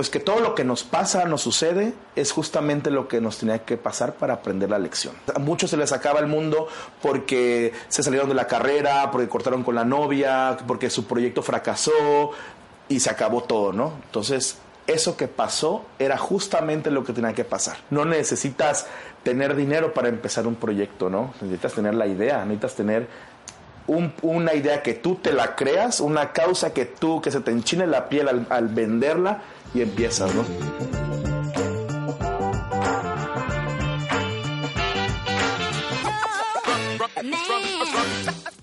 Pues que todo lo que nos pasa, nos sucede, es justamente lo que nos tenía que pasar para aprender la lección. A muchos se les acaba el mundo porque se salieron de la carrera, porque cortaron con la novia, porque su proyecto fracasó y se acabó todo, ¿no? Entonces, eso que pasó era justamente lo que tenía que pasar. No necesitas tener dinero para empezar un proyecto, ¿no? Necesitas tener la idea, necesitas tener una idea que tú te la creas, una causa que tú, que se te enchine la piel al, al venderla y empiezas, ¿no?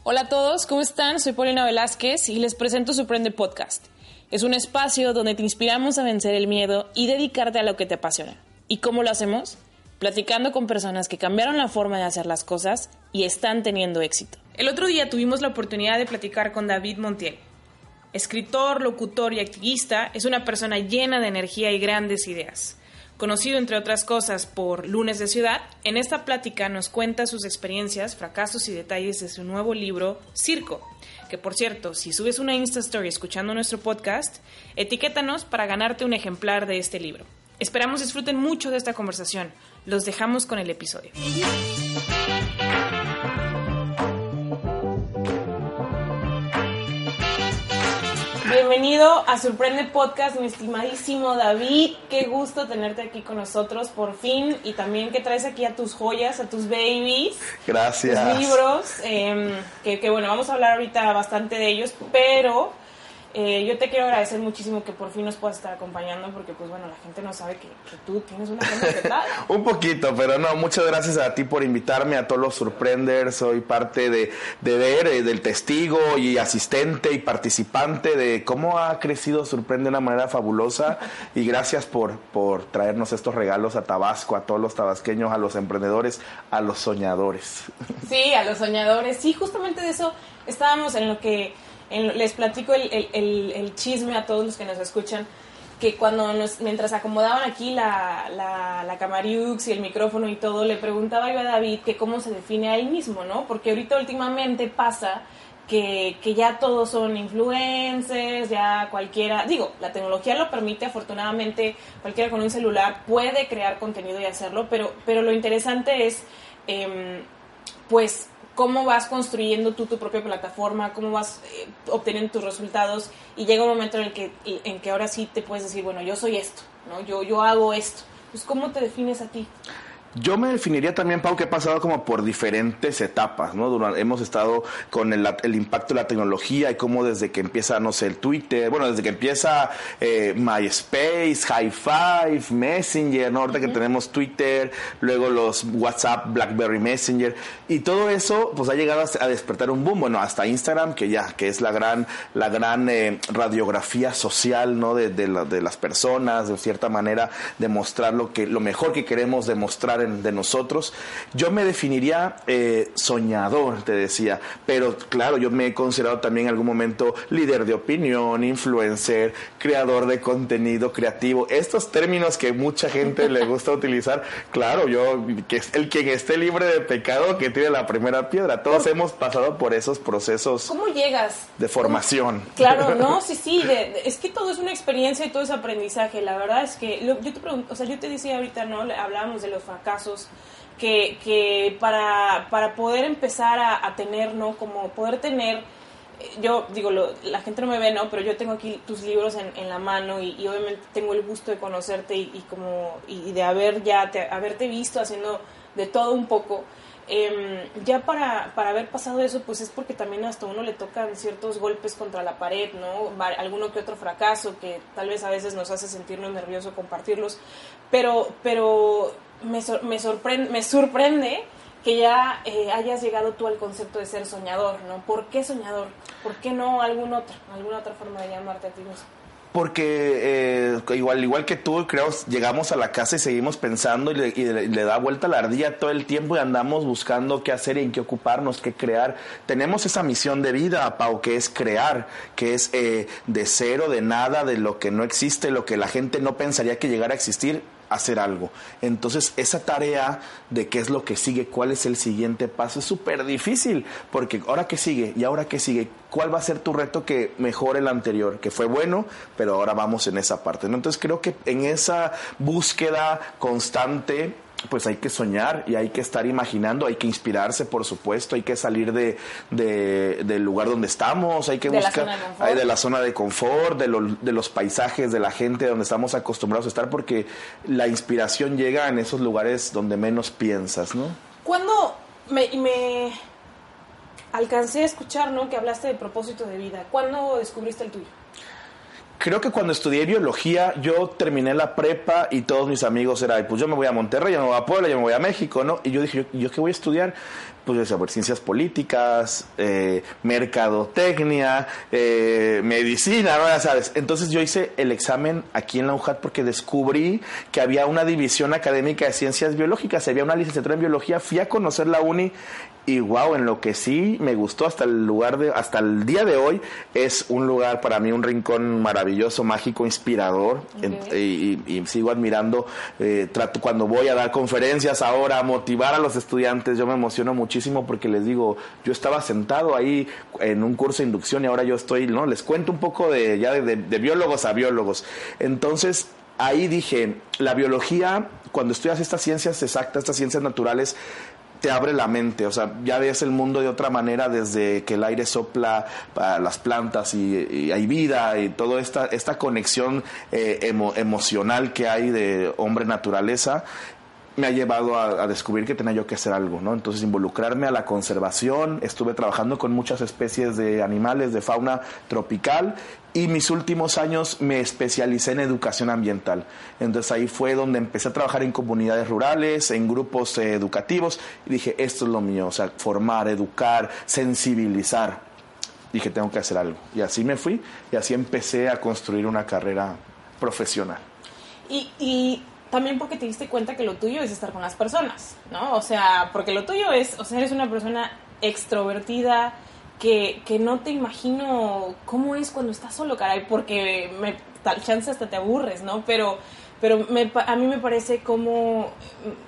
Hola a todos, ¿cómo están? Soy Paulina Velázquez y les presento Sorprende Podcast. Es un espacio donde te inspiramos a vencer el miedo y dedicarte a lo que te apasiona. ¿Y cómo lo hacemos? Platicando con personas que cambiaron la forma de hacer las cosas y están teniendo éxito. El otro día tuvimos la oportunidad de platicar con David Montiel. Escritor, locutor y activista, es una persona llena de energía y grandes ideas. Conocido entre otras cosas por Lunes de Ciudad, en esta plática nos cuenta sus experiencias, fracasos y detalles de su nuevo libro Circo, que por cierto, si subes una Insta Story escuchando nuestro podcast, etiquétanos para ganarte un ejemplar de este libro. Esperamos disfruten mucho de esta conversación. Los dejamos con el episodio. Bienvenido a Sorprende Podcast, mi estimadísimo David. Qué gusto tenerte aquí con nosotros por fin y también que traes aquí a tus joyas, a tus babies. Gracias. Tus libros, que, que bueno, vamos a hablar ahorita bastante de ellos, pero eh, yo te quiero agradecer muchísimo que por fin nos puedas estar acompañando porque pues bueno, la gente no sabe que, que tú tienes una agenda. Un poquito, pero no, muchas gracias a ti por invitarme, a todos los Surprenders, soy parte de, de ver, eh, del testigo y asistente y participante de cómo ha crecido Surprende de una manera fabulosa y gracias por, por traernos estos regalos a Tabasco, a todos los tabasqueños, a los emprendedores, a los soñadores. Sí, a los soñadores, sí, justamente de eso estábamos en lo que les platico el, el, el, chisme a todos los que nos escuchan, que cuando nos, mientras acomodaban aquí la, la, Camariux y el micrófono y todo, le preguntaba yo a David que cómo se define a él mismo, ¿no? Porque ahorita últimamente pasa que, que, ya todos son influencers, ya cualquiera, digo, la tecnología lo permite, afortunadamente cualquiera con un celular puede crear contenido y hacerlo, pero, pero lo interesante es, eh, pues, cómo vas construyendo tú tu propia plataforma, cómo vas eh, obteniendo tus resultados y llega un momento en el que, en que ahora sí te puedes decir, bueno, yo soy esto, ¿no? Yo, yo hago esto. Pues, ¿cómo te defines a ti? Yo me definiría también, Pau, que he pasado como por diferentes etapas, ¿no? Durante, hemos estado con el, el, impacto de la tecnología y cómo desde que empieza, no sé, el Twitter, bueno, desde que empieza eh, MySpace, High Five, Messenger, ¿no? Ahorita que tenemos Twitter, luego los WhatsApp, BlackBerry Messenger, y todo eso, pues ha llegado a despertar un boom, bueno, hasta Instagram, que ya, que es la gran, la gran eh, radiografía social, ¿no? De, de, la, de las personas, de cierta manera, demostrar lo que, lo mejor que queremos demostrar en de nosotros. Yo me definiría eh, soñador, te decía, pero claro, yo me he considerado también en algún momento líder de opinión, influencer, creador de contenido creativo. Estos términos que mucha gente le gusta utilizar, claro, yo, que el quien esté libre de pecado, que tiene la primera piedra. Todos hemos pasado por esos procesos. ¿Cómo llegas? De formación. ¿Cómo? Claro, no, sí, sí, de, de, es que todo es una experiencia y todo es aprendizaje. La verdad es que lo, yo te pregunto, o sea, yo te decía ahorita, ¿no? Hablábamos de los fracasos que, que para, para, poder empezar a, a, tener, ¿no? Como poder tener, yo digo, lo, la gente no me ve, ¿no? Pero yo tengo aquí tus libros en, en la mano y, y, obviamente tengo el gusto de conocerte y, y como, y de haber ya, te, haberte visto haciendo de todo un poco. Eh, ya para, para haber pasado eso, pues es porque también hasta uno le tocan ciertos golpes contra la pared, ¿no? Alguno que otro fracaso que tal vez a veces nos hace sentirnos nerviosos compartirlos, pero, pero me, sor me, sorprende, me sorprende que ya eh, hayas llegado tú al concepto de ser soñador, ¿no? ¿Por qué soñador? ¿Por qué no algún otro, alguna otra forma de llamarte a ti mismo? porque eh, igual igual que tú, creo, llegamos a la casa y seguimos pensando y le, da vuelta la ardilla todo el tiempo y andamos buscando qué hacer y en qué ocuparnos, qué crear. Tenemos esa misión de vida, Pau, que es crear, que es eh, de cero, de nada, de lo que no existe, lo que la gente no pensaría que llegara a existir, hacer algo. Entonces, esa tarea de qué es lo que sigue, cuál es el siguiente paso, es súper difícil, porque ahora que sigue y ahora que sigue, ¿cuál va a ser tu reto que mejore el anterior? Que fue bueno, pero ahora vamos en esa parte. Entonces, creo que en esa búsqueda constante, pues hay que soñar y hay que estar imaginando, hay que inspirarse, por supuesto, hay que salir de, del lugar donde estamos, hay que buscar de la zona de confort, de, de los paisajes, de la gente donde estamos acostumbrados a estar, porque la inspiración llega en esos lugares donde menos piensas, ¿no? Cuando me, me alcancé a escuchar, ¿no? Que hablaste de propósito de vida, ¿cuándo descubriste el tuyo? Creo que cuando estudié biología, yo terminé la prepa y todos mis amigos eran, pues yo me voy a Monterrey, yo me voy a Puebla, yo me voy a México, ¿no? Y yo dije, ¿yo, qué voy a estudiar? Pues yo decía, pues ciencias políticas, eh, mercadotecnia, eh, medicina, ¿no? Ya sabes. Entonces yo hice el examen aquí en la UJAT porque descubrí que había una división académica de ciencias biológicas, había una licenciatura en biología, fui a conocer la uni y wow, en lo que sí me gustó hasta el lugar de, hasta el día de hoy, es un lugar para mí, un rincón maravilloso, mágico, inspirador, y, sigo admirando, eh, trato cuando voy a dar conferencias ahora, a motivar a los estudiantes, yo me emociono muchísimo porque les digo, yo estaba sentado ahí en un curso de inducción y ahora yo estoy, ¿no? Les cuento un poco de, ya de biólogos a biólogos. Entonces, ahí dije, la biología, cuando estudias estas ciencias exactas, estas ciencias naturales, te abre la mente, o sea, ya ves el mundo de otra manera desde que el aire sopla para las plantas y, hay vida y toda esta, esta conexión eh, emocional que hay de hombre-naturaleza me ha llevado a, descubrir que tenía yo que hacer algo, ¿no? Entonces involucrarme a la conservación, estuve trabajando con muchas especies de animales de fauna tropical y mis últimos años me especialicé en educación ambiental. Entonces ahí fue donde empecé a trabajar en comunidades rurales, en grupos eh, educativos y dije, esto es lo mío, o sea, formar, educar, sensibilizar. Dije, tengo que hacer algo. Y así me fui y así empecé a construir una carrera profesional. Y, y también porque te diste cuenta que lo tuyo es estar con las personas, ¿no? O sea, porque lo tuyo es, o sea, eres una persona extrovertida, que, que no te imagino cómo es cuando estás solo, caray, porque me, tal chance hasta te aburres, ¿no? Pero pero me, a mí me parece como,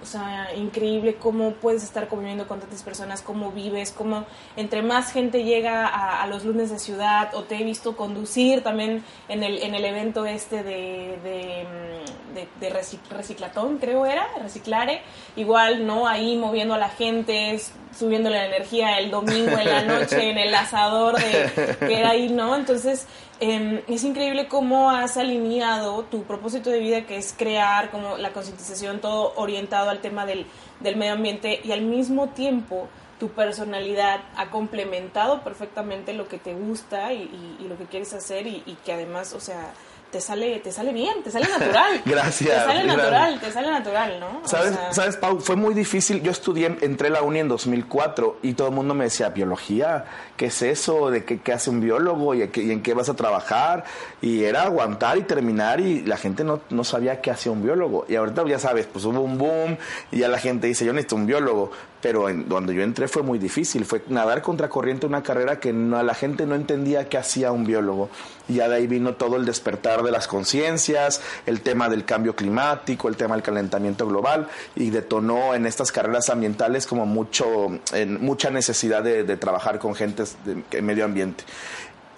o sea, increíble cómo puedes estar conviviendo con tantas personas, cómo vives, cómo entre más gente llega a, los lunes de ciudad, o te he visto conducir también en el, en el evento este de, de, mm, reciclatón, creo era, reciclare, igual, ¿no? Ahí moviendo a la gente, subiéndole la energía el domingo en la noche, en el asador de, que era ahí, ¿no? Entonces, Em, es increíble cómo has alineado tu propósito de vida, que es crear como la concientización, todo orientado al tema del, del medio ambiente y al mismo tiempo tu personalidad ha complementado perfectamente lo que te gusta y, lo que quieres hacer y, y, que además, o sea, te sale, te sale bien, te sale natural. Gracias. Te sale natural, te sale natural, ¿no? ¿Sabes, ¿Sabes, Pau? Fue muy difícil. Yo estudié, entré a la uni en 2004 y todo el mundo me decía, biología, ¿qué es eso? ¿De qué, qué hace un biólogo? ¿Y, ¿Y, en qué vas a trabajar? Y era aguantar y terminar y la gente no, no sabía qué hacía un biólogo. Y ahorita ya sabes, pues hubo un boom y ya la gente dice, yo necesito un biólogo pero en, cuando yo entré fue muy difícil, fue nadar contra corriente una carrera que no, la gente no entendía qué hacía un biólogo. Y ya de ahí vino todo el despertar de las conciencias, el tema del cambio climático, el tema del calentamiento global, y detonó en estas carreras ambientales como mucho, en, mucha necesidad de, trabajar con gente de medio ambiente.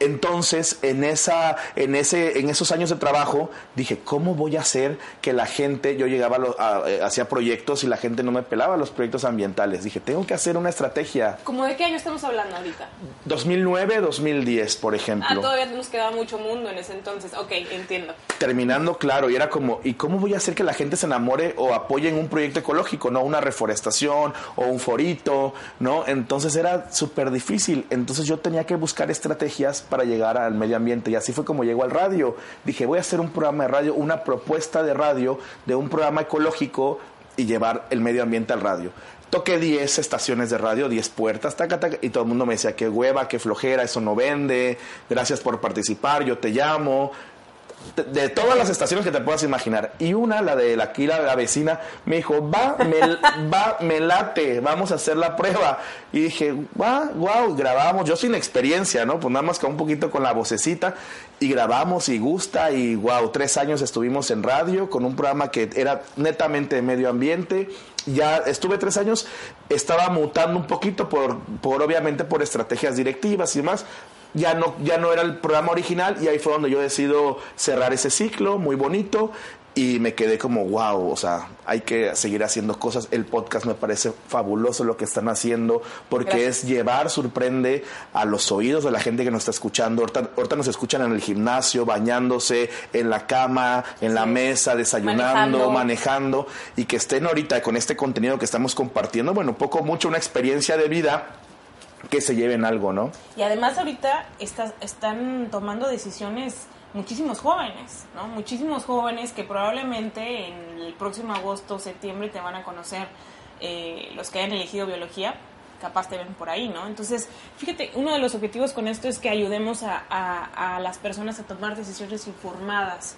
Entonces, en, esa, en, ese, en esos años de trabajo, dije, ¿cómo voy a hacer que la gente, yo llegaba a, eh, hacía proyectos y la gente no me pelaba los proyectos ambientales? Dije, tengo que hacer una estrategia. ¿Cómo de qué año estamos hablando ahorita? 2009, 2010, por ejemplo. Ah, todavía nos quedaba mucho mundo en ese entonces. Ok, entiendo. Terminando, claro, y era como, ¿y cómo voy a hacer que la gente se enamore o apoye en un proyecto ecológico, no una reforestación o un forito, ¿no? Entonces era súper difícil. Entonces yo tenía que buscar estrategias para llegar al medio ambiente. Y así fue como llegó al radio. Dije, voy a hacer un programa de radio, una propuesta de radio de un programa ecológico y llevar el medio ambiente al radio. Toqué 10 estaciones de radio, 10 puertas, taca, taca, y todo el mundo me decía, qué hueva, qué flojera, eso no vende, gracias por participar, yo te llamo. De, todas las estaciones que te puedas imaginar. Y una, la de la, aquí la, vecina, me dijo, va, me, va, me late, vamos a hacer la prueba. Y dije, wow, wow, grabamos, yo sin experiencia, ¿no? Pues nada más que un poquito con la vocecita y grabamos y gusta y wow, tres años estuvimos en radio con un programa que era netamente de medio ambiente. Ya estuve tres años, estaba mutando un poquito por, por obviamente por estrategias directivas y más, ya no, ya no era el programa original y ahí fue donde yo decido cerrar ese ciclo, muy bonito, y me quedé como, wow, o sea, hay que seguir haciendo cosas. El podcast me parece fabuloso lo que están haciendo, porque es llevar, sorprende a los oídos de la gente que nos está escuchando. Ahorita, nos escuchan en el gimnasio, bañándose, en la cama, en la mesa, desayunando, manejando. y que estén ahorita con este contenido que estamos compartiendo, bueno, poco, mucho, una experiencia de vida que se lleven algo, ¿no? Y además ahorita están tomando decisiones muchísimos jóvenes, ¿no? Muchísimos jóvenes que probablemente en el próximo agosto, septiembre te van a conocer eh, los que hayan elegido biología, capaz te ven por ahí, ¿no? Entonces, fíjate, uno de los objetivos con esto es que ayudemos a, las personas a tomar decisiones informadas.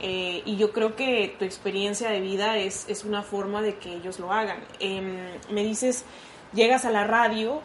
Eh, y yo creo que tu experiencia de vida es, es una forma de que ellos lo hagan. Em, me dices, llegas a la radio,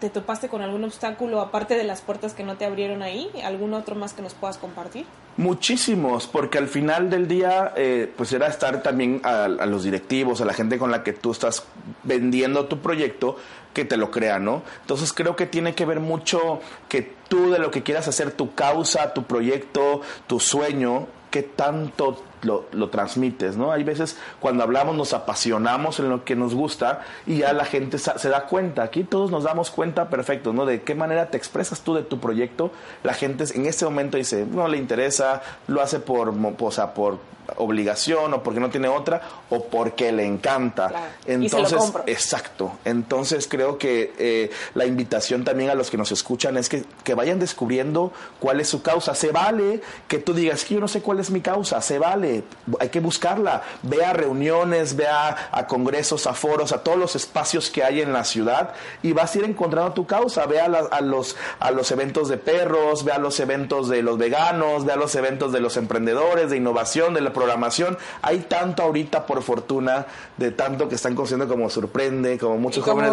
¿Te topaste con algún obstáculo aparte de las puertas que no te abrieron ahí? ¿Algún otro más que nos puedas compartir? Muchísimos, porque al final del día, eh, pues era estar también a, los directivos, a la gente con la que tú estás vendiendo tu proyecto, que te lo crea, ¿no? Entonces creo que tiene que ver mucho que tú de lo que quieras hacer, tu causa, tu proyecto, tu sueño, qué tanto lo, lo, transmites, ¿no? Hay veces cuando hablamos nos apasionamos en lo que nos gusta y ya la gente se da cuenta, aquí todos nos damos cuenta perfecto, ¿no? De qué manera te expresas tú de tu proyecto, la gente en este momento dice, no le interesa, lo hace por, o sea, por obligación o porque no tiene otra o porque le encanta. Entonces, exacto. Entonces creo que eh, la invitación también a los que nos escuchan es que, que, vayan descubriendo cuál es su causa. Se vale que tú digas que yo no sé cuál es mi causa, se vale, hay que buscarla. Ve a reuniones, ve a, congresos, a foros, a todos los espacios que hay en la ciudad y vas a ir encontrando tu causa. Ve a, a los, a los eventos de perros, ve a los eventos de los veganos, ve a los eventos de los emprendedores, de innovación, de la programación. Hay tanto ahorita, por fortuna, de tanto que están conociendo como sorprende, como muchos jóvenes,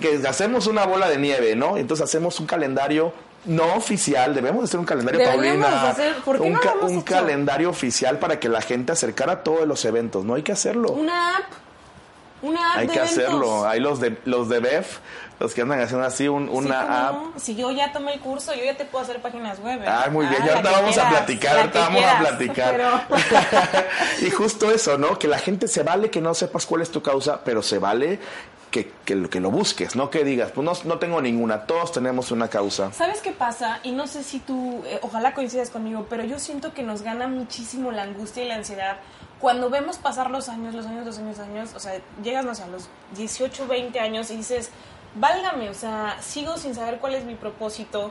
que hacemos una bola de nieve, ¿no? Entonces hacemos un calendario no oficial, debemos hacer un calendario, Paulina. un, un calendario oficial para que la gente acercara a todos los eventos, ¿no? Hay que hacerlo. Una app. Una app Hay que hacerlo. Hay los de los de BEF los que andan haciendo así un, una app. Si yo ya tomé el curso, yo ya te puedo hacer páginas web. ¿eh? Ah, muy bien, ya ahorita vamos a platicar, ahorita vamos a platicar. y justo eso, ¿no? Que la gente se vale que no sepas cuál es tu causa, pero se vale que, que, que, lo busques, no que digas, pues no, no, tengo ninguna, todos tenemos una causa. ¿Sabes qué pasa? Y no sé si tú, eh, ojalá coincidas conmigo, pero yo siento que nos gana muchísimo la angustia y la ansiedad cuando vemos pasar los años, los años, los años, los años, o sea, llegas, no sé, a los 18, 20 años y dices, válgame, o sea, sigo sin saber cuál es mi propósito.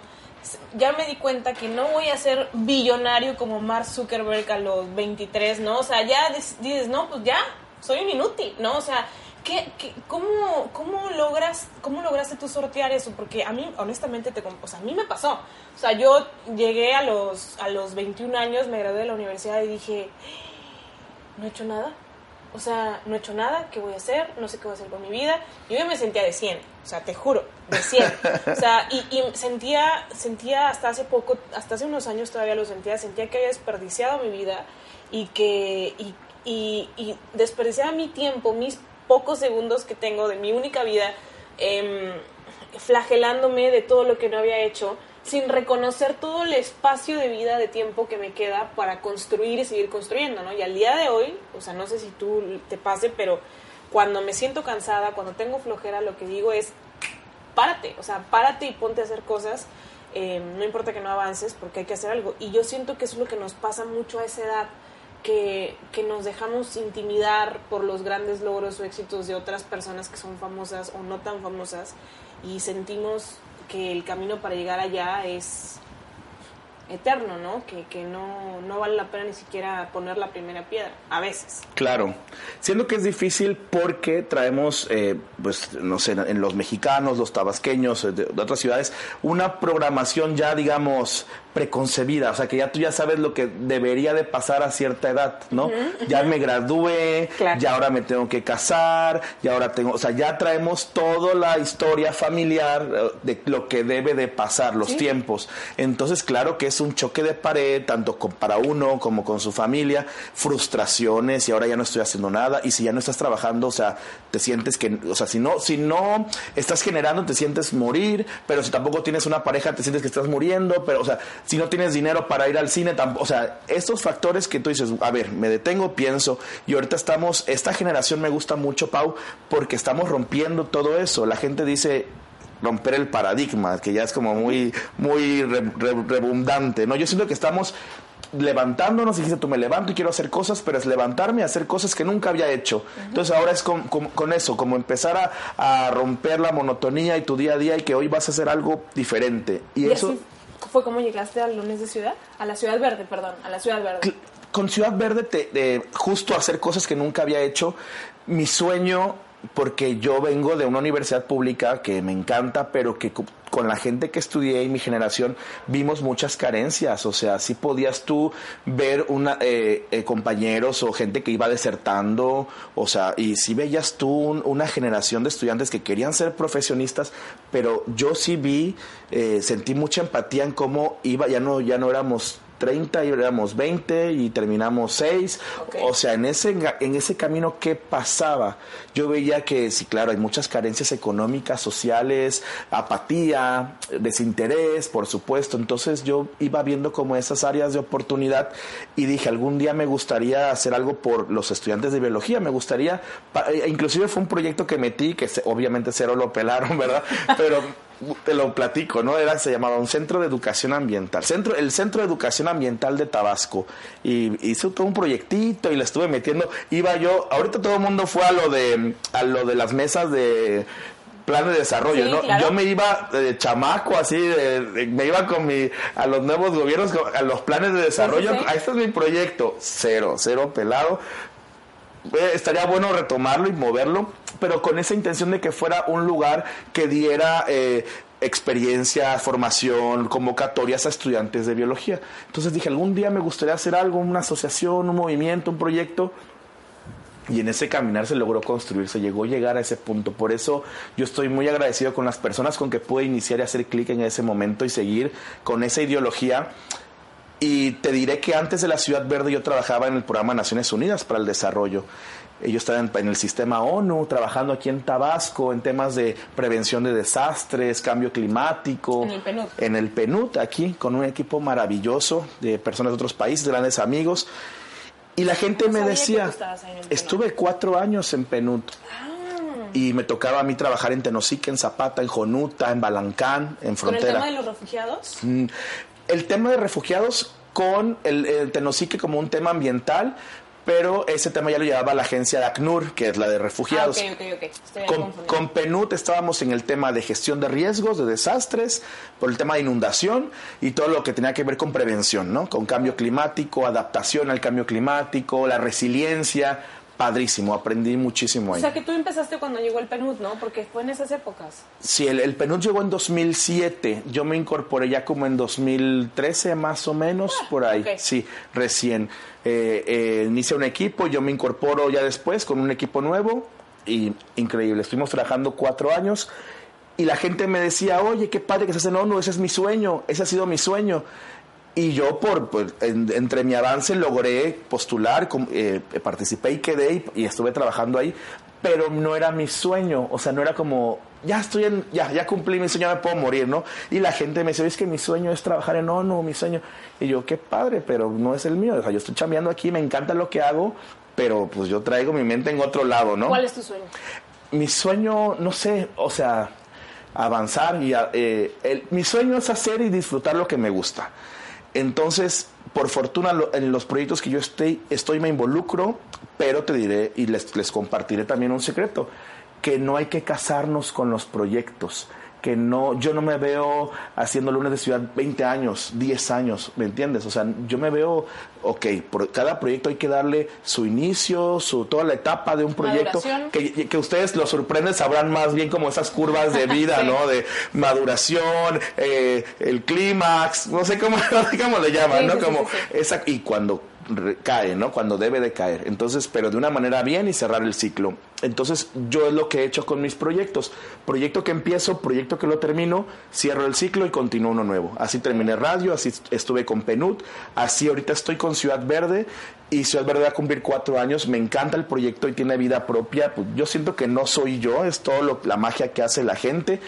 Ya me di cuenta que no voy a ser billonario como Mark Zuckerberg a los 23, ¿no? O sea, ya dices, no, pues ya, soy un inútil, ¿no? O sea, ¿qué, cómo, cómo, logras, ¿cómo lograste tú sortear eso? Porque a mí, honestamente, te, o sea, a mí me pasó. O sea, yo llegué a los, a los 21 años, me gradué de la universidad y dije, no he hecho nada o sea, no he hecho nada, ¿qué voy a hacer? No sé qué voy a hacer con mi vida. Yo ya me sentía de 100, o sea, te juro, de 100. O sea, y, sentía, sentía hasta hace poco, hasta hace unos años todavía lo sentía, sentía que había desperdiciado mi vida y que, y, y, desperdiciaba mi tiempo, mis pocos segundos que tengo de mi única vida, eh, flagelándome de todo lo que no había hecho sin reconocer todo el espacio de vida, de tiempo que me queda para construir y seguir construyendo, ¿no? Y al día de hoy, o sea, no sé si tú te pase, pero cuando me siento cansada, cuando tengo flojera, lo que digo es, párate, o sea, párate y ponte a hacer cosas, eh, no importa que no avances, porque hay que hacer algo. Y yo siento que es lo que nos pasa mucho a esa edad, que, que nos dejamos intimidar por los grandes logros o éxitos de otras personas que son famosas o no tan famosas y sentimos que el camino para llegar allá es eterno, ¿no? Que, que no, no, vale la pena ni siquiera poner la primera piedra, a veces. Claro, siendo que es difícil porque traemos, eh, pues, no sé, en los mexicanos, los tabasqueños, de, otras ciudades, una programación ya, digamos, preconcebida, o sea, que ya tú ya sabes lo que debería de pasar a cierta edad, ¿no? Ya me gradué, ya ahora me tengo que casar, ya ahora tengo, o sea, ya traemos toda la historia familiar eh, de lo que debe de pasar, los tiempos. Entonces, claro que es un choque de pared, tanto para uno como con su familia, frustraciones y ahora ya no estoy haciendo nada y si ya no estás trabajando, o sea, te sientes que, o sea, si no, si no estás generando, te sientes morir, pero si tampoco tienes una pareja, te sientes que estás muriendo, pero, o sea, si no tienes dinero para ir al cine, o sea, estos factores que tú dices, a ver, me detengo, pienso, y ahorita estamos, esta generación me gusta mucho, Pau, porque estamos rompiendo todo eso. La gente dice, romper el paradigma, que ya es como muy, muy redundante, ¿no? Yo siento que estamos levantándonos y dice tú me levanto y quiero hacer cosas, pero es levantarme y hacer cosas que nunca había hecho. Entonces ahora es con, con, eso, como empezar a, romper la monotonía y tu día a día y que hoy vas a hacer algo diferente. Y, eso fue como llegaste al lunes de ciudad, a la ciudad verde, perdón, a la ciudad verde. Con Ciudad Verde, te, justo hacer cosas que nunca había hecho, mi sueño porque yo vengo de una universidad pública que me encanta, pero que con la gente que estudié y mi generación vimos muchas carencias. O sea, sí podías tú ver una, eh, eh, compañeros o gente que iba desertando, o sea, y sí veías tú una generación de estudiantes que querían ser profesionistas, pero yo sí vi, eh, sentí mucha empatía en cómo iba, ya no, ya no éramos 30 y éramos 20 y terminamos 6. O sea, en ese, en ese camino, ¿qué pasaba? Yo veía que, sí, claro, hay muchas carencias económicas, sociales, apatía, desinterés, por supuesto. Entonces yo iba viendo como esas áreas de oportunidad y dije, algún día me gustaría hacer algo por los estudiantes de biología. Me gustaría, e inclusive fue un proyecto que metí, que obviamente cero lo pelaron, ¿verdad? Pero te lo platico, ¿no? Era, se llamaba un centro de educación ambiental, centro, el centro de educación ambiental de Tabasco. Y hice todo un proyectito y le estuve metiendo. Iba yo, ahorita todo el mundo fue a lo de, a lo de las mesas de plan de desarrollo, ¿no? Yo me iba de chamaco, así, me iba con mi, a los nuevos gobiernos, a los planes de desarrollo. este es mi proyecto, cero, cero pelado. Eh, estaría bueno retomarlo y moverlo, pero con esa intención de que fuera un lugar que diera eh, experiencia, formación, convocatorias a estudiantes de biología. Entonces dije, algún día me gustaría hacer algo, una asociación, un movimiento, un proyecto. Y en ese caminar se logró construir, se llegó a llegar a ese punto. Por eso yo estoy muy agradecido con las personas con que pude iniciar y hacer clic en ese momento y seguir con esa ideología y te diré que antes de la Ciudad Verde yo trabajaba en el programa Naciones Unidas para el Desarrollo. Yo estaba en, el sistema ONU, trabajando aquí en Tabasco en temas de prevención de desastres, cambio climático. En el PNUD. En el PNUD, aquí, con un equipo maravilloso de personas de otros países, grandes amigos. Y la gente me decía, estuve cuatro años en PNUD. Ah. Y me tocaba a mí trabajar en Tenosique, en Zapata, en Jonuta, en Balancán, en Frontera. ¿Con el tema de los refugiados? Mm, el tema de refugiados con el, Tenosique como un tema ambiental, pero ese tema ya lo llevaba la agencia de ACNUR, que es la de refugiados. Ah, con, con, PNUD estábamos en el tema de gestión de riesgos, de desastres, por el tema de inundación y todo lo que tenía que ver con prevención, ¿no? Con cambio climático, adaptación al cambio climático, la resiliencia, padrísimo, aprendí muchísimo ahí. O sea que tú empezaste cuando llegó el PNUD, ¿no? Porque fue en esas épocas. Sí, el, el PNUD llegó en 2007, yo me incorporé ya como en 2013 más o menos, ah, por ahí, sí, recién. Eh, eh, inicié un equipo, yo me incorporo ya después con un equipo nuevo y increíble, estuvimos trabajando cuatro años y la gente me decía, oye, qué padre que se hace en ONU, ese es mi sueño, ese ha sido mi sueño. Y yo, por, pues, entre mi avance, logré postular, eh, participé y quedé y, estuve trabajando ahí, pero no era mi sueño, o sea, no era como, ya estoy en, ya, ya cumplí mi sueño, ya me puedo morir, ¿no? Y la gente me dice, es que mi sueño es trabajar en ONU, mi sueño. Y yo, qué padre, pero no es el mío, o sea, yo estoy chambeando aquí, me encanta lo que hago, pero pues yo traigo mi mente en otro lado, ¿no? ¿Cuál es tu sueño? Mi sueño, no sé, o sea, avanzar y eh, mi sueño es hacer y disfrutar lo que me gusta. Entonces, por fortuna, en los proyectos que yo estoy, estoy me involucro, pero te diré y les, les compartiré también un secreto, que no hay que casarnos con los proyectos que no, yo no me veo haciendo lunes de ciudad 20 años, 10 años, ¿me entiendes? O sea, yo me veo, ok, por cada proyecto hay que darle su inicio, su toda la etapa de un proyecto, que, que, ustedes lo sorprenden, sabrán más bien como esas curvas de vida, ¿no? De maduración, eh, el clímax, no sé cómo, cómo le llaman, ¿no? como esa, y cuando cae, ¿no? Cuando debe de caer. Entonces, pero de una manera bien y cerrar el ciclo. Entonces, yo es lo que he hecho con mis proyectos. Proyecto que empiezo, proyecto que lo termino, cierro el ciclo y continúo uno nuevo. Así terminé radio, así estuve con Penut, así ahorita estoy con Ciudad Verde y Ciudad Verde va a cumplir cuatro años. Me encanta el proyecto y tiene vida propia. Pues, yo siento que no soy yo, es todo lo, la magia que hace la gente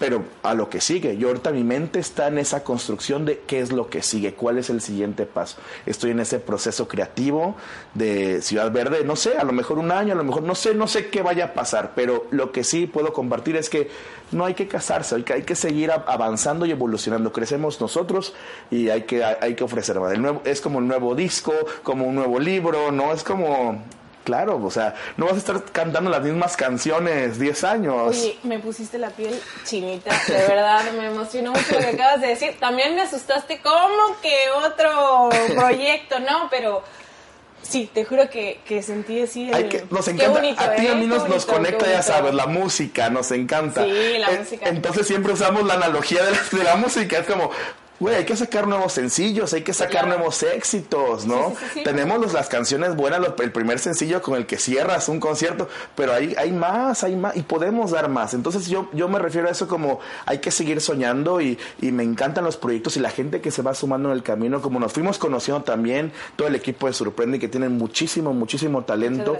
pero a lo que sigue. Yo ahorita mi mente está en esa construcción de qué es lo que sigue, cuál es el siguiente paso. Estoy en ese proceso creativo de Ciudad Verde, no sé, a lo mejor un año, a lo mejor no sé, no sé qué vaya a pasar, pero lo que sí puedo compartir es que no hay que casarse, hay que, hay que seguir avanzando y evolucionando. Crecemos nosotros y hay que, hay que ofrecer más. Es como un nuevo disco, como un nuevo libro, ¿no? Es como Claro, o sea, no vas a estar cantando las mismas canciones 10 años. Oye, me pusiste la piel chinita, de verdad, me emocionó mucho lo que acabas de decir. También me asustaste como que otro proyecto, ¿no? Pero sí, te juro que, que sentí así el... que, nos encanta, a ti a mí ¿eh? nos, nos conecta, ya sabes, la música, nos encanta. Sí, la música. Entonces siempre usamos la analogía de la, de la música, es como, güey, hay que sacar nuevos sencillos, hay que sacar nuevos éxitos, ¿no? Tenemos las canciones buenas, el primer sencillo con el que cierras un concierto, pero hay, hay más, hay más, y podemos dar más. Entonces yo, yo me refiero a eso como hay que seguir soñando y, y me encantan los proyectos y la gente que se va sumando en el camino, como nos fuimos conociendo también, todo el equipo de Sorprende que tienen muchísimo, muchísimo talento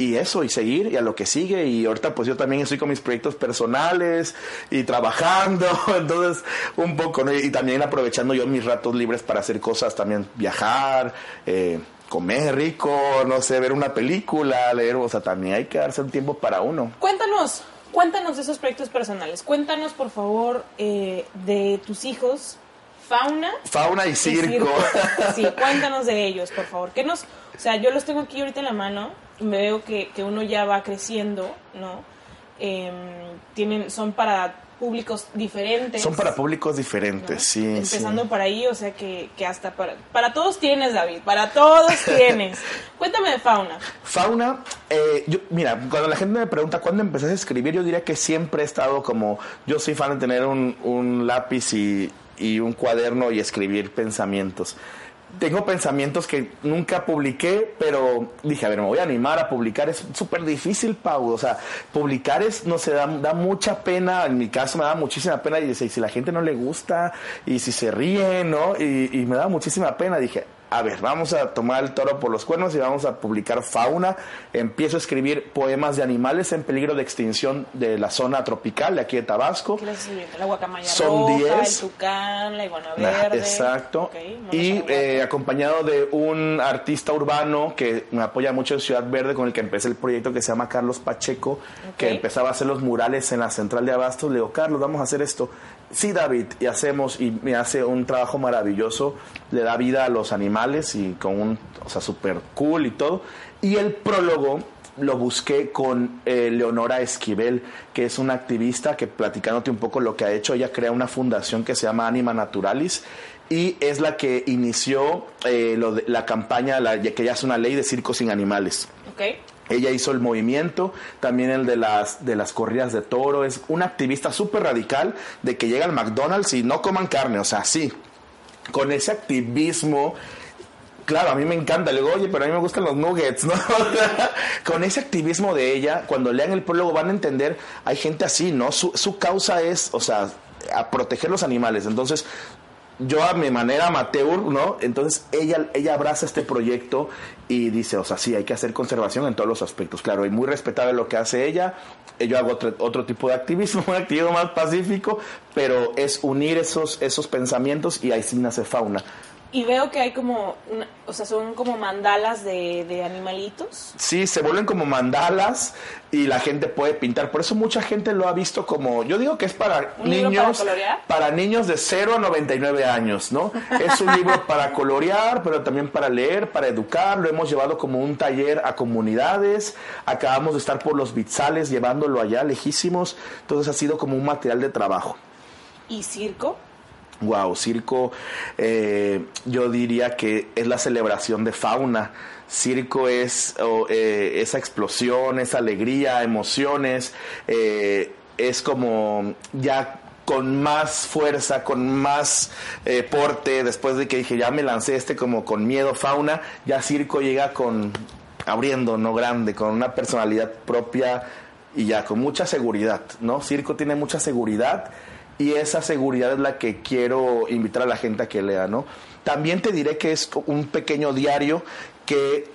y eso, y seguir, y a lo que sigue. Y ahorita pues yo también estoy con mis proyectos personales y trabajando, entonces un poco, ¿no? Y también aprovechando yo mis ratos libres para hacer cosas, también viajar, eh, comer rico, no sé, ver una película, leer, o sea, también hay que darse un tiempo para uno. Cuéntanos, cuéntanos de esos proyectos personales. Cuéntanos, por favor, eh, de tus hijos, fauna. Fauna y circo. Sí, cuéntanos de ellos, por favor. ¿Qué nos, o sea, yo los tengo aquí ahorita en la mano me veo que, que uno ya va creciendo, ¿no? Em, tienen, son para públicos diferentes. Son para públicos diferentes, sí. Empezando por ahí, o sea que, que hasta para, para todos tienes, David, para todos tienes. Cuéntame de Fauna. Fauna, eh, yo, mira, cuando la gente me pregunta cuándo empezaste a escribir, yo diría que siempre he estado como, yo soy fan de tener un, un lápiz y, y un cuaderno y escribir pensamientos tengo pensamientos que nunca publiqué, pero dije, a ver, me voy a animar a publicar. Es súper difícil, Pau. O sea, publicar es, no sé, da, da, mucha pena. En mi caso me da muchísima pena. Y dice, si la gente no le gusta, y si se ríe, ¿no? Y, y me da muchísima pena. Dije, a ver, vamos a tomar el toro por los cuernos y vamos a publicar fauna. Empiezo a escribir poemas de animales en peligro de extinción de la zona tropical de aquí de Tabasco. La guacamaya Son 10. El tucán, la iguana verde. exacto. y eh, acompañado de un artista urbano que me apoya mucho en Ciudad Verde, con el que empecé el proyecto que se llama Carlos Pacheco, que empezaba a hacer los murales en la central de Abastos. Le digo, Carlos, vamos a hacer esto sí, David, y hacemos, y me hace un trabajo maravilloso, le da vida a los animales y con un, o sea, súper cool y todo. Y el prólogo lo busqué con eh, Leonora Esquivel, que es una activista que platicándote un poco lo que ha hecho, ella crea una fundación que se llama Anima Naturalis y es la que inició eh, lo de, la campaña, la, que ya es una ley de circos sin animales. Okay. Ella hizo el movimiento, también el de las, de las corridas de toro. Es una activista súper radical de que llega al McDonald's y no coman carne, o sea, sí. Con ese activismo claro, a mí me encanta. Le digo, oye, pero a mí me gustan los nuggets, ¿no? Con ese activismo de ella, cuando lean el prólogo van a entender, hay gente así, ¿no? Su, su causa es, o sea, a proteger los animales. Entonces, yo a mi manera amateur, ¿no? Entonces ella, ella abraza este proyecto y dice, o sea, sí, hay que hacer conservación en todos los aspectos. Claro, y muy respetable lo que hace ella. Yo hago otro, otro tipo de activismo, un activismo más pacífico, pero es unir esos, esos pensamientos y ahí sí nace fauna. Y veo que hay como, una, o sea, son como mandalas de, de, animalitos. Sí, se vuelven como mandalas y la gente puede pintar. Por eso mucha gente lo ha visto como, yo digo que es para niños, para, para, niños de 0 a 99 años, ¿no? Es un libro para colorear, pero también para leer, para educar. Lo hemos llevado como un taller a comunidades. Acabamos de estar por los Bitzales llevándolo allá lejísimos. Entonces ha sido como un material de trabajo. ¿Y circo? Wow, circo, eh, yo diría que es la celebración de fauna. Circo es eh, esa explosión, esa alegría, emociones, eh, es como ya con más fuerza, con más porte, después de que dije, ya me lancé este como con miedo fauna, ya circo llega con abriendo, no grande, con una personalidad propia y ya con mucha seguridad, ¿no? Circo tiene mucha seguridad y esa seguridad es la que quiero invitar a la gente a que lea, ¿no? También te diré que es un pequeño diario que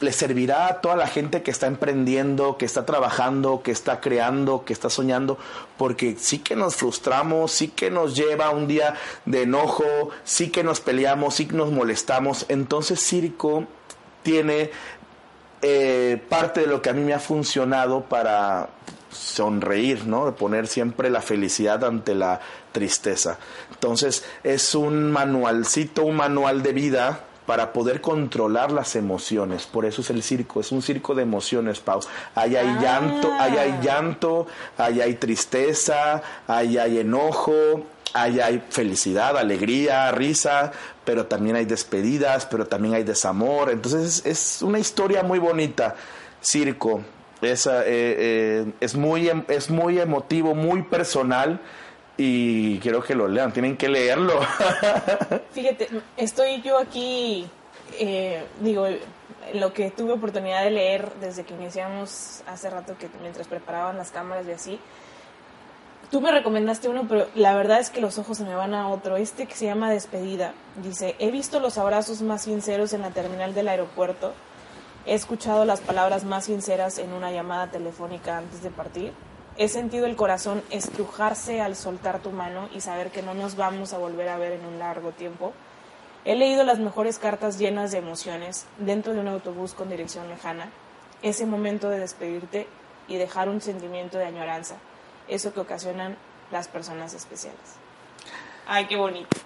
le servirá a toda la gente que está emprendiendo, que está trabajando, que está creando, que está soñando, porque sí que nos frustramos, sí que nos lleva un día de enojo, sí que nos peleamos, sí que nos molestamos. Entonces Circo tiene eh, parte de lo que a mí me ha funcionado para sonreír, ¿no? De poner siempre la felicidad ante la tristeza. Entonces, es un manualcito, un manual de vida para poder controlar las emociones. Por eso es el circo, es un circo de emociones, Pau. Ahí hay llanto, ahí hay llanto, ahí hay tristeza, ahí hay enojo, ahí hay felicidad, alegría, risa, pero también hay despedidas, pero también hay desamor. Entonces es una historia muy bonita, circo, esa, eh, eh, es, muy, em, es muy emotivo, muy personal y quiero que lo lean, tienen que leerlo. Fíjate, estoy yo aquí, eh, digo, lo que tuve oportunidad de leer desde que iniciamos hace rato, que mientras preparaban las cámaras y así, tú me recomendaste uno, pero la verdad es que los ojos se me van a otro, este que se llama Despedida. Dice, he visto los abrazos más sinceros en la terminal del aeropuerto He escuchado las palabras más sinceras en una llamada telefónica antes de partir. He sentido el corazón estrujarse al soltar tu mano y saber que no nos vamos a volver a ver en un largo tiempo. He leído las mejores cartas llenas de emociones dentro de un autobús con dirección lejana. Ese momento de despedirte y dejar un sentimiento de añoranza. Eso que ocasionan las personas especiales. Ay, qué bonito.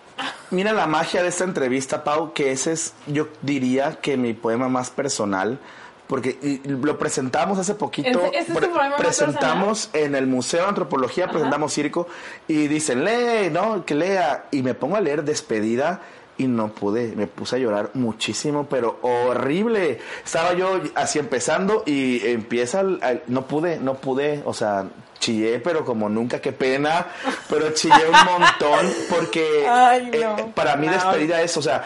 Mira la magia de esta entrevista, Pau, que ese es, yo diría que mi poema más personal, porque lo presentamos hace poquito. ¿Este es presentamos en el Museo de Antropología, presentamos circo, y dicen, lee, ¿no? Que lea. Y me pongo a leer despedida y no pude, me puse a llorar muchísimo, pero horrible. Estaba yo así empezando y empieza, no pude, no pude, o sea, chillé, pero como nunca, qué pena, pero chillé un montón porque eh, para mí despedida es, o sea,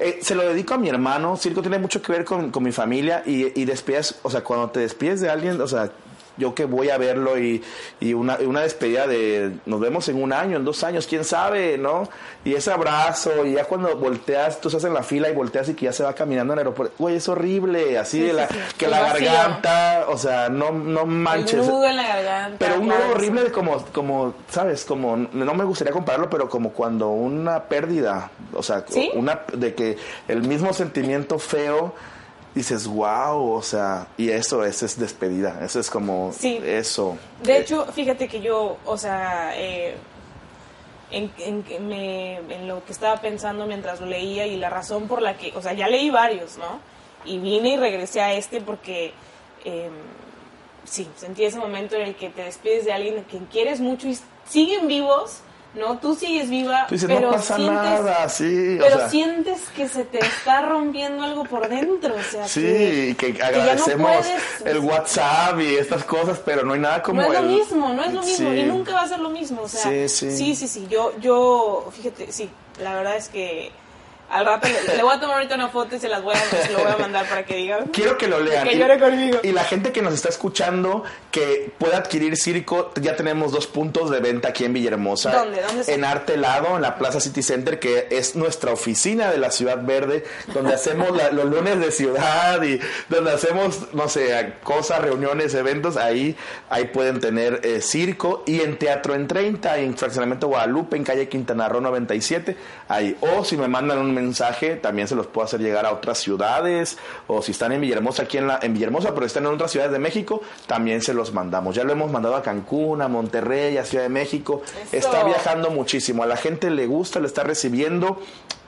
eh, se lo dedico a mi hermano, Circo tiene mucho que ver con, con mi familia y, y despidas, o sea, cuando te despides de alguien, o sea, yo que voy a verlo y, y una, una, despedida de nos vemos en un año, en dos años, quién sabe, ¿no? Y ese abrazo, y ya cuando volteas, tú estás en la fila y volteas y que ya se va caminando en el aeropuerto, güey, es horrible, así de la, que la garganta, o sea, no, no manches. nudo en la garganta. Pero un nudo horrible de como, como, ¿sabes? Como, no me gustaría compararlo, pero como cuando una pérdida, o sea, una, de que el mismo sentimiento feo dices, wow, o sea, y eso, eso es despedida, eso es como eso. De hecho, fíjate que yo, o sea, eh, en, en, me, en, lo que estaba pensando mientras lo leía y la razón por la que, o sea, ya leí varios, ¿no? Y vine y regresé a este porque, eh, sí, sentí ese momento en el que te despides de alguien a quien quieres mucho y siguen vivos no, tú sigues viva, pero no pasa sientes, nada, sí, pero sientes que se te está rompiendo algo por dentro, o sea, sí, que, que agradecemos el WhatsApp y estas cosas, pero no hay nada como no es lo mismo, no es lo mismo y nunca va a ser lo mismo, o sea, sí, sí, sí, sí, sí yo, yo, fíjate, sí, la verdad es que al rato le, voy a tomar ahorita una foto y se las voy a, se lo voy a mandar para que digan. Quiero que lo lean. Que llore conmigo. Y la gente que nos está escuchando, que pueda adquirir Circo, ya tenemos dos puntos de venta aquí en Villahermosa. ¿Dónde? ¿Dónde En Arte Lado, en la Plaza City Center, que es nuestra oficina de la Ciudad Verde, donde hacemos los lunes de ciudad y donde hacemos, no sé, cosas, reuniones, eventos. Ahí, ahí pueden tener eh, Circo. Y en Teatro en 30, en Fraccionamiento Guadalupe, en calle Quintana Roo 97. Ahí. O si me mandan un mensaje, también se los puedo hacer llegar a otras ciudades, o si están en Villahermosa, aquí en, la, en Villahermosa, pero están en otras ciudades de México, también se los mandamos. Ya lo hemos mandado a Cancún, a Monterrey, a Ciudad de México. Está viajando muchísimo, a la gente le gusta, le está recibiendo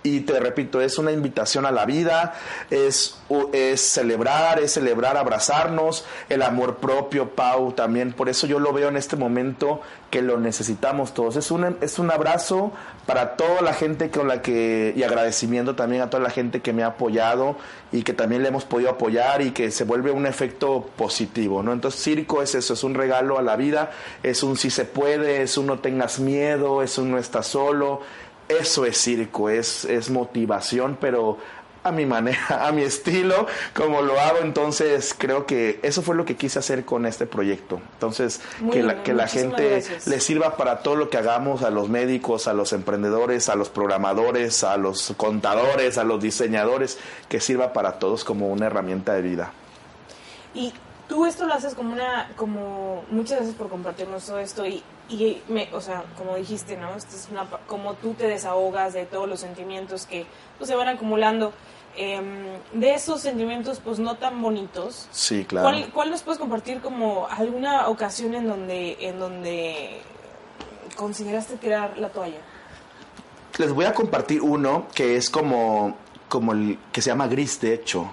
y te repito, es una invitación a la vida, es, es celebrar, es celebrar, abrazarnos, el amor propio, Pau, también. Por eso yo lo veo en este momento que lo necesitamos todos. Es un, es un abrazo para toda la gente con la que, y agradecimiento también a toda la gente que me ha apoyado y que también le hemos podido apoyar y que se vuelve un efecto positivo, ¿no? Entonces, circo es eso, es un regalo a la vida, es un si se puede, es un no tengas miedo, es un no estás solo eso es circo, es, es motivación, pero a mi manera, a mi estilo, como lo hago. Entonces, creo que eso fue lo que quise hacer con este proyecto. Entonces, que la, que la gente le sirva para todo lo que hagamos, a los médicos, a los emprendedores, a los programadores, a los contadores, a los diseñadores, que sirva para todos como una herramienta de vida. Y tú esto lo haces como una, como muchas veces por compartirnos todo esto y y me, o sea, como dijiste, ¿no? Esto es una, como tú te desahogas de todos los sentimientos que pues, se van acumulando. Em, de esos sentimientos, pues no tan bonitos. Sí, claro. ¿Cuál, ¿Cuál, nos puedes compartir como alguna ocasión en donde, en donde consideraste tirar la toalla? Les voy a compartir uno que es como, como el que se llama gris, de hecho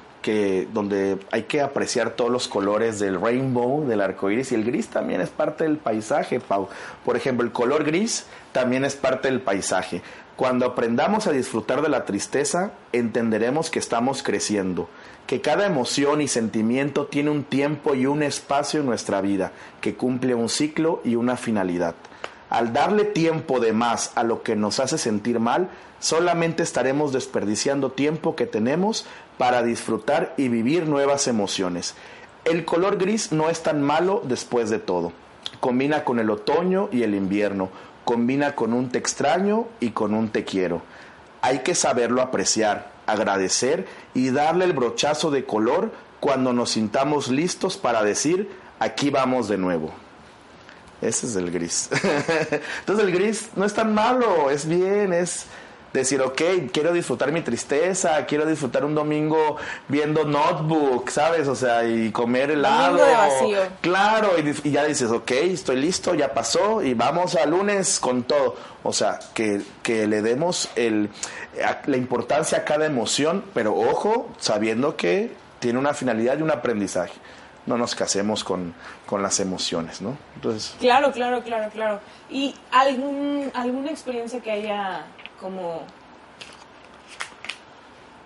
donde hay que apreciar todos los colores del rainbow, del arco iris, y el gris también es parte del paisaje, Pau. Por ejemplo, el color gris también es parte del paisaje. Cuando aprendamos a disfrutar de la tristeza, entenderemos que estamos creciendo, que cada emoción y sentimiento tiene un tiempo y un espacio en nuestra vida, que cumple un ciclo y una finalidad. Al darle tiempo de más a lo que nos hace sentir mal, solamente estaremos desperdiciando tiempo que tenemos para disfrutar y vivir nuevas emociones. El color gris no es tan malo después de todo. Combina con el otoño y el invierno, combina con un te extraño y con un te quiero. Hay que saberlo apreciar, agradecer y darle el brochazo de color cuando nos sintamos listos para decir, aquí vamos de nuevo. Ese es el gris. Entonces el gris no es tan malo, es bien, es decir, ok, quiero disfrutar mi tristeza, quiero disfrutar un domingo viendo Notebook, ¿sabes? O sea, y comer helado. de vacío. Claro, y, ya dices, ok, estoy listo, ya pasó y vamos a lunes con todo. O sea, que, que le demos el, la importancia a cada emoción, pero ojo, sabiendo que tiene una finalidad y un aprendizaje. No nos casemos con, con las emociones, ¿no? Entonces... Claro, claro, claro, claro. ¿Y algún, alguna experiencia que haya como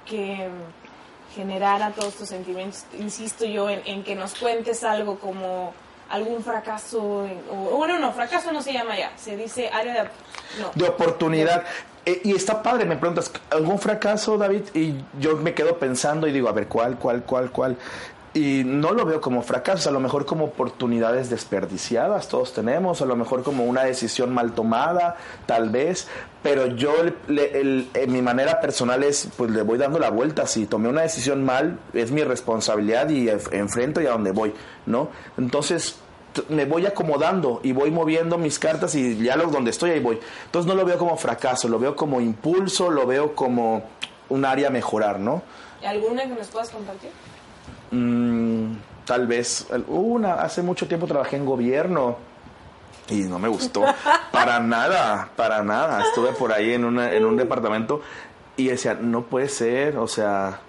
que generara todos estos sentimientos. Insisto yo en, que nos cuentes algo como algún fracaso, bueno, no, fracaso no se llama ya, se dice área de, de oportunidad. Eh, y está padre, me preguntas, ¿algún fracaso, David? Y yo me quedo pensando y digo, a ver, ¿cuál, cuál, cuál, cuál? Y no lo veo como fracasos, a lo mejor como oportunidades desperdiciadas, todos tenemos, a lo mejor como una decisión mal tomada, tal vez, pero yo en mi manera personal es, pues le voy dando la vuelta, si tomé una decisión mal, es mi responsabilidad y enfrento y a donde voy, ¿no? Entonces me voy acomodando y voy moviendo mis cartas y ya lo, donde estoy ahí voy. Entonces no lo veo como fracaso, lo veo como impulso, lo veo como un área a mejorar, ¿no? ¿Alguna que nos puedas compartir? Mm, tal vez, una, hace mucho tiempo trabajé en gobierno y no me gustó para nada, para nada. Estuve por ahí en, una, en un departamento y decía, no puede ser, o sea,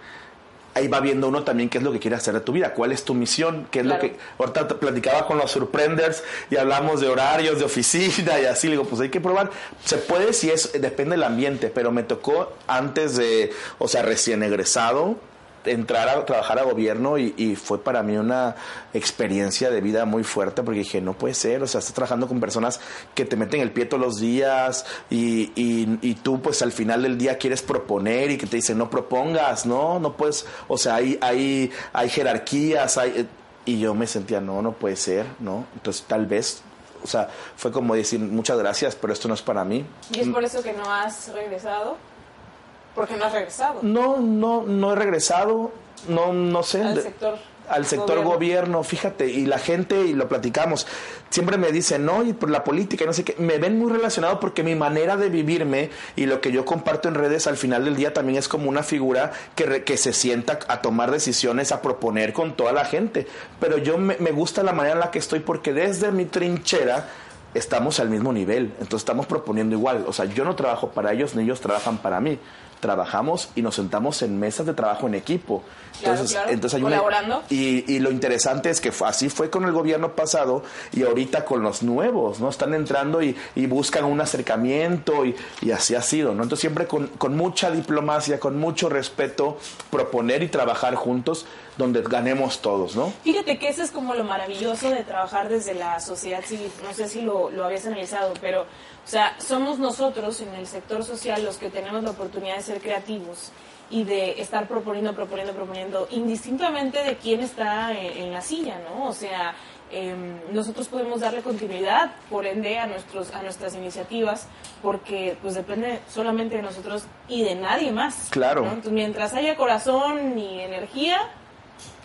ahí va viendo uno también qué es lo que quiere hacer de tu vida, cuál es tu misión, qué es lo que... Ahorita platicaba con los surprenders y hablamos de horarios, de oficina y así, le digo, pues hay que probar. Se puede si es, depende del ambiente, pero me tocó antes de, o sea, recién egresado, entrar a trabajar a gobierno y, fue para mí una experiencia de vida muy fuerte porque dije, no puede ser, o sea, estás trabajando con personas que te meten el pie todos los días y, y, tú pues al final del día quieres proponer y que te dicen, no propongas, no, no puedes, o sea, hay, hay, hay jerarquías, hay, y yo me sentía, no, no puede ser, ¿no? Entonces tal vez o sea, fue como decir muchas gracias, pero esto no es para mí. ¿Y es por eso que no has regresado? Porque no has regresado. No, no, no he regresado. no, no sé. Al sector al sector gobierno. fíjate, y la gente, y lo platicamos, siempre me dicen, no, y por la política, no sé qué, me ven muy relacionado porque mi manera de vivirme y lo que yo comparto en redes al final del día también es como una figura que, que se sienta a tomar decisiones, a proponer con toda la gente. Pero yo me, me gusta la manera en la que estoy porque desde mi trinchera, estamos al mismo nivel, entonces estamos proponiendo igual. O sea, yo no trabajo para ellos, ni ellos trabajan para mí trabajamos y nos sentamos en mesas de trabajo en equipo. Entonces, entonces hay Colaborando. y, y, lo interesante es que así fue con el gobierno pasado y ahorita con los nuevos, ¿no? Están entrando y, y buscan un acercamiento y, y, así ha sido, ¿no? Entonces siempre con, con mucha diplomacia, con mucho respeto, proponer y trabajar juntos donde ganemos todos, ¿no? Fíjate que eso es como lo maravilloso de trabajar desde la sociedad civil. No sé si lo, lo habías analizado, pero o sea, somos nosotros en el sector social los que tenemos la oportunidad de ser creativos y de estar proponiendo, proponiendo, proponiendo, indistintamente de quién está en, la silla, ¿no? O sea, em, nosotros podemos darle continuidad, por ende, a, nuestros, a nuestras iniciativas, porque pues depende solamente de nosotros y de nadie más. Claro. Entonces, mientras haya corazón y energía,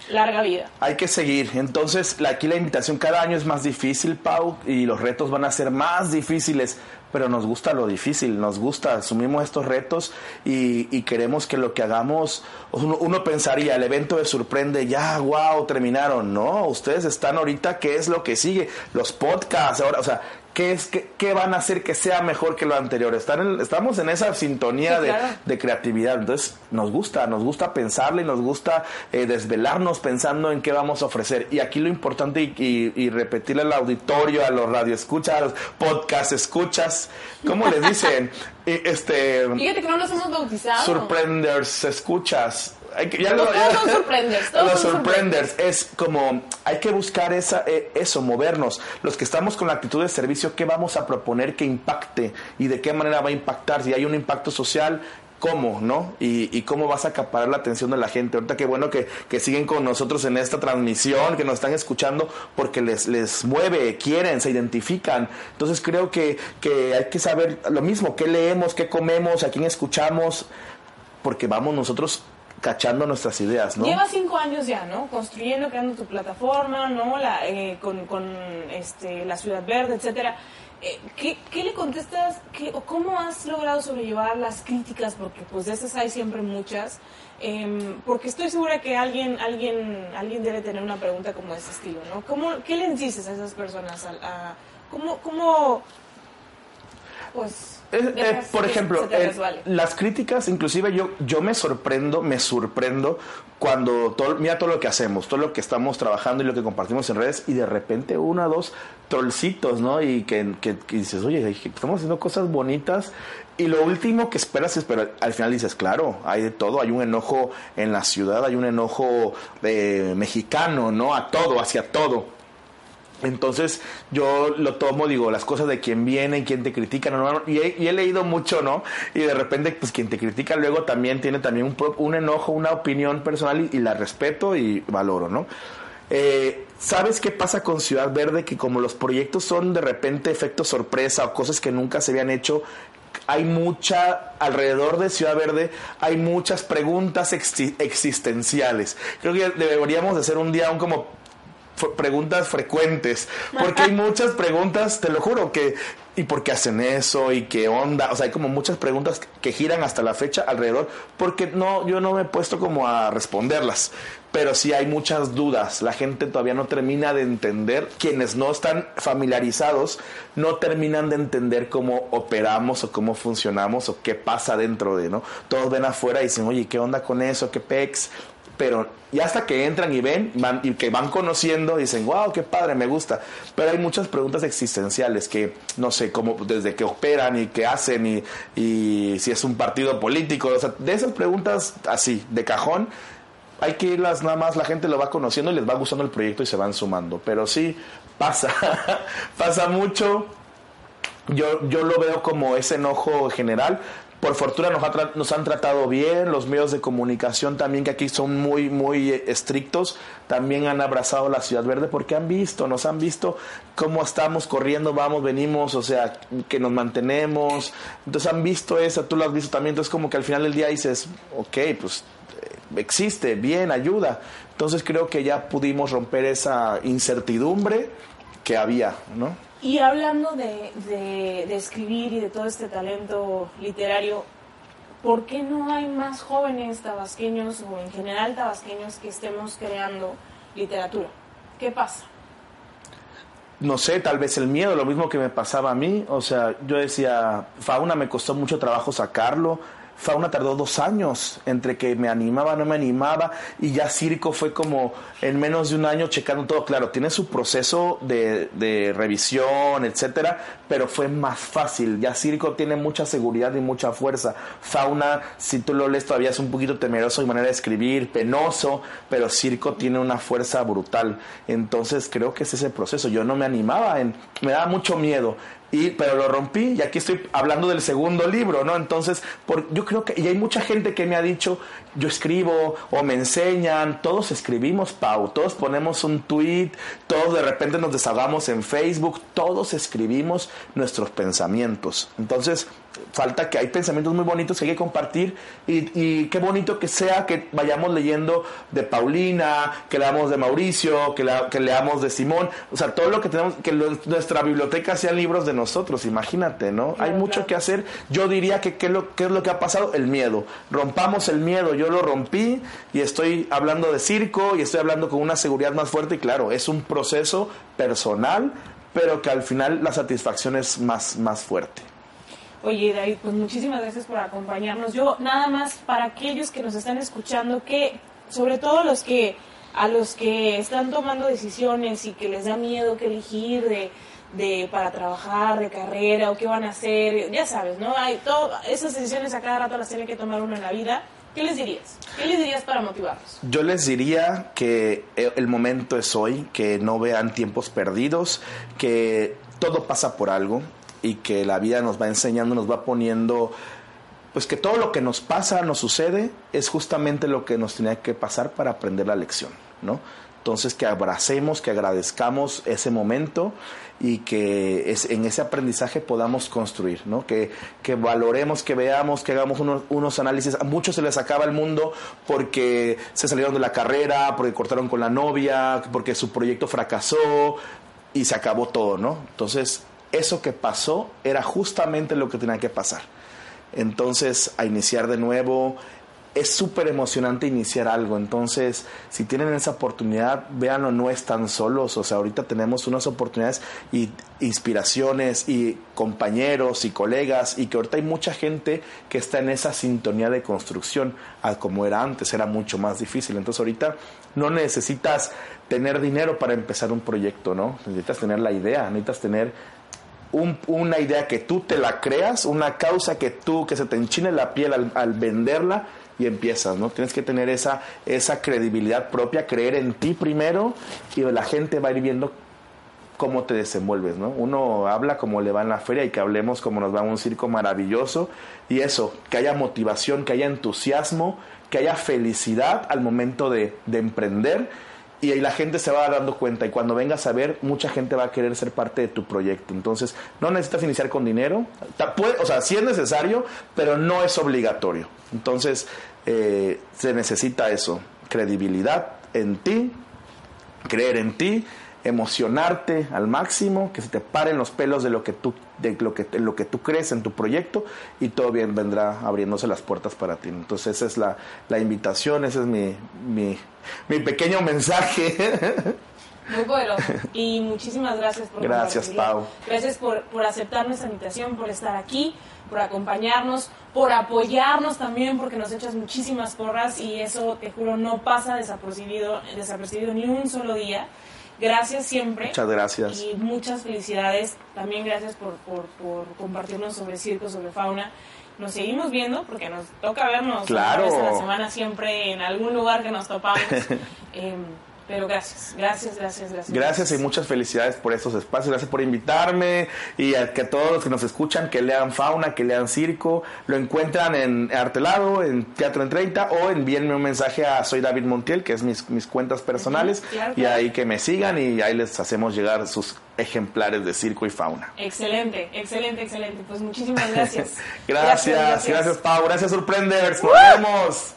larga vida. Hay que seguir. Entonces, aquí la invitación cada año es más difícil, Pau, y los retos van a ser más difíciles, pero nos gusta lo difícil, nos gusta, asumimos estos retos y, queremos que lo que hagamos, uno, pensaría, el evento de sorprende, ya, wow, terminaron. No, ustedes están ahorita, ¿qué es lo que sigue? Los podcasts, ahora, o sea, ¿Qué, es, qué, van a hacer que sea mejor que lo anterior? Están estamos en esa sintonía de, creatividad. Entonces, nos gusta, nos gusta pensarle, nos gusta eh, desvelarnos pensando en qué vamos a ofrecer. Y aquí lo importante y, repetirle al auditorio, a los radioescuchas, a los podcast escuchas, ¿cómo les dicen? este, Fíjate que no nos hemos bautizado. Surprenders, escuchas ya lo, todos son sorprenders. los sorprenders es como hay que buscar esa, eh, eso, movernos. Los que estamos con la actitud de servicio, ¿qué vamos a proponer que impacte y de qué manera va a impactar? Si hay un impacto social, cómo, ¿no? Y, cómo vas a acaparar la atención de la gente. Ahorita qué bueno que, que, siguen con nosotros en esta transmisión, que nos están escuchando porque les, les mueve, quieren, se identifican. Entonces creo que, que hay que saber lo mismo, qué leemos, qué comemos, a quién escuchamos, porque vamos nosotros cachando nuestras ideas, ¿no? Lleva cinco años ya, ¿no? Construyendo, creando tu plataforma, ¿no? La, eh, con, con este, la Ciudad Verde, etcétera. Eh, ¿qué, ¿qué, le contestas? ¿O cómo has logrado sobrellevar las críticas? Porque pues de esas hay siempre muchas. Em, porque estoy segura que alguien, alguien, alguien debe tener una pregunta como de ese estilo, ¿no? ¿Cómo, ¿Qué le dices a esas personas? ¿Cómo, cómo, pues eh, por ejemplo, las críticas, inclusive yo, yo me sorprendo, me sorprendo cuando todo, mira todo lo que hacemos, todo lo que estamos trabajando y lo que compartimos en redes y de repente uno o dos trollcitos, ¿no? Y que, que, dices, oye, estamos haciendo cosas bonitas y lo último que esperas es, pero al final dices, claro, hay de todo, hay un enojo en la ciudad, hay un enojo eh, mexicano, ¿no? A todo, hacia todo entonces yo lo tomo, digo, las cosas de quien viene, quien te critica, no, y, he, leído mucho, ¿no? Y de repente, pues quien te critica luego también tiene también un, un enojo, una opinión personal y, la respeto y valoro, ¿no? Eh, ¿Sabes qué pasa con Ciudad Verde? Que como los proyectos son de repente efectos sorpresa o cosas que nunca se habían hecho, hay mucha, alrededor de Ciudad Verde, hay muchas preguntas existenciales. Creo que deberíamos hacer un día un como preguntas frecuentes, porque hay muchas preguntas, te lo juro, que ¿y por qué hacen eso? ¿Y qué onda? O sea, hay como muchas preguntas que giran hasta la fecha alrededor, porque no, yo no me he puesto como a responderlas, pero sí hay muchas dudas. La gente todavía no termina de entender, quienes no están familiarizados, no terminan de entender cómo operamos o cómo funcionamos o qué pasa dentro de, ¿no? Todos ven afuera y dicen, oye, ¿qué onda con eso? ¿Qué pex? Pero ya hasta que entran y ven van, y que van conociendo dicen, wow, qué padre, me gusta. Pero hay muchas preguntas existenciales que no sé cómo, desde que operan y qué hacen y, y si es un partido político, o sea, de esas preguntas así, de cajón, hay que irlas nada más, la gente lo va conociendo y les va gustando el proyecto y se van sumando. Pero sí, pasa, pasa mucho. Yo, yo lo veo como ese enojo general, por fortuna nos, nos, han tratado bien, los medios de comunicación también que aquí son muy, muy eh, estrictos, también han abrazado la Ciudad Verde porque han visto, nos han visto cómo estamos corriendo, vamos, venimos, o sea, que nos mantenemos, entonces han visto eso, tú lo has visto también, entonces como que al final del día dices, ok, pues existe, bien, ayuda. Entonces creo que ya pudimos romper esa incertidumbre que había, ¿no? Y hablando de, de, escribir y de todo este talento literario, ¿por qué no hay más jóvenes tabasqueños o en general tabasqueños que estemos creando literatura? ¿Qué pasa? no sé, tal vez el miedo, lo mismo que me pasaba a mí. O sea, yo decía, Fauna me costó mucho trabajo sacarlo, Fauna tardó dos años entre que me animaba, no me animaba, y ya Circo fue como en menos de un año checando todo. Claro, tiene su proceso de, de revisión, etcétera, pero fue más fácil. Ya Circo tiene mucha seguridad y mucha fuerza. Fauna, si tú lo lees, todavía es un poquito temeroso y manera de escribir, penoso, pero Circo tiene una fuerza brutal. Entonces creo que es ese proceso. Yo no me animaba, en, me daba mucho miedo y pero lo rompí y aquí estoy hablando del segundo libro, ¿no? Entonces, por, yo creo que y hay mucha gente que me ha dicho, yo escribo o me enseñan, todos escribimos, Pau, todos ponemos un tweet, todos de repente nos desahogamos en Facebook, todos escribimos nuestros pensamientos. Entonces, falta que hay pensamientos muy bonitos que hay que compartir y, qué bonito que sea que vayamos leyendo de Paulina, que leamos de Mauricio, que, que leamos de Simón, o sea, todo lo que tenemos, que nuestra biblioteca sean libros de nosotros, imagínate, ¿no? hay mucho que hacer. Yo diría que ¿qué, lo, ¿qué es lo que ha pasado? El miedo. Rompamos el miedo, yo lo rompí y estoy hablando de circo y estoy hablando con una seguridad más fuerte y claro, es un proceso personal, pero que al final la satisfacción es más, más fuerte. Oye, David, pues muchísimas gracias por acompañarnos. Yo nada más para aquellos que nos están escuchando, que sobre todo los que a los que están tomando decisiones y que les da miedo que elegir de, de para trabajar, de carrera o qué van a hacer, ya sabes, ¿no? Hay todo, esas decisiones a cada rato las tiene que tomar uno en la vida. ¿Qué les dirías? ¿Qué les dirías para motivarlos? Yo les diría que el momento es hoy, que no vean tiempos perdidos, que todo pasa por algo, y que la vida nos va enseñando, nos va poniendo, pues que todo lo que nos pasa, nos sucede, es justamente lo que nos tenía que pasar para aprender la lección, ¿no? Entonces que abracemos, que agradezcamos ese momento y que es, en ese aprendizaje podamos construir, ¿no? Que, que valoremos, que veamos, que hagamos unos, unos, análisis. A muchos se les acaba el mundo porque se salieron de la carrera, porque cortaron con la novia, porque su proyecto fracasó y se acabó todo, ¿no? Entonces eso que pasó era justamente lo que tenía que pasar. Entonces, a iniciar de nuevo, es súper emocionante iniciar algo. Entonces, si tienen esa oportunidad, véanlo, no están solos. O sea, ahorita tenemos unas oportunidades y inspiraciones y compañeros y colegas y que ahorita hay mucha gente que está en esa sintonía de construcción, como era antes, era mucho más difícil. Entonces, ahorita no necesitas tener dinero para empezar un proyecto, ¿no? Necesitas tener la idea, necesitas tener una idea que tú te la creas, una causa que tú, que se te enchine la piel al, venderla y empiezas, ¿no? Tienes que tener esa, esa credibilidad propia, creer en ti primero y la gente va a ir viendo cómo te desenvuelves, ¿no? Uno habla como le va en la feria y que hablemos como nos va en un circo maravilloso y eso, que haya motivación, que haya entusiasmo, que haya felicidad al momento de, de emprender y ahí la gente se va dando cuenta y cuando vengas a ver, mucha gente va a querer ser parte de tu proyecto. Entonces, no necesitas iniciar con dinero, o sea, sí es necesario, pero no es obligatorio. Entonces, eh, se necesita eso, credibilidad en ti, creer en ti emocionarte al máximo, que se te paren los pelos de lo que tú, de lo que, lo que tú crees en tu proyecto y todo bien vendrá abriéndose las puertas para ti. Entonces esa es la, la invitación, ese es mi, mi, mi pequeño mensaje. Muy poderoso. Y muchísimas gracias por Gracias, Pau. Gracias por, por aceptar nuestra invitación, por estar aquí, por acompañarnos, por apoyarnos también, porque nos echas muchísimas porras y eso, te juro, no pasa desapercibido, desapercibido ni un solo día. Gracias siempre. Muchas gracias. Y muchas felicidades. También gracias por, por, compartirnos sobre circo, sobre fauna. Nos seguimos viendo porque nos toca vernos claro. una vez a la semana siempre en algún lugar que nos topamos. eh, pero gracias, gracias, gracias, gracias. Gracias y muchas felicidades por estos espacios. Gracias por invitarme y a que todos los que nos escuchan que lean fauna, que lean circo, lo encuentran en Artelado, en Teatro en 30 o envíenme un mensaje a Soy David Montiel, que es mis, mis cuentas personales, y ahí que me sigan y ahí les hacemos llegar sus ejemplares de circo y fauna. Excelente, excelente, excelente. Pues muchísimas gracias. gracias, gracias, gracias, Pau. Gracias, Surprenders. Nos vemos.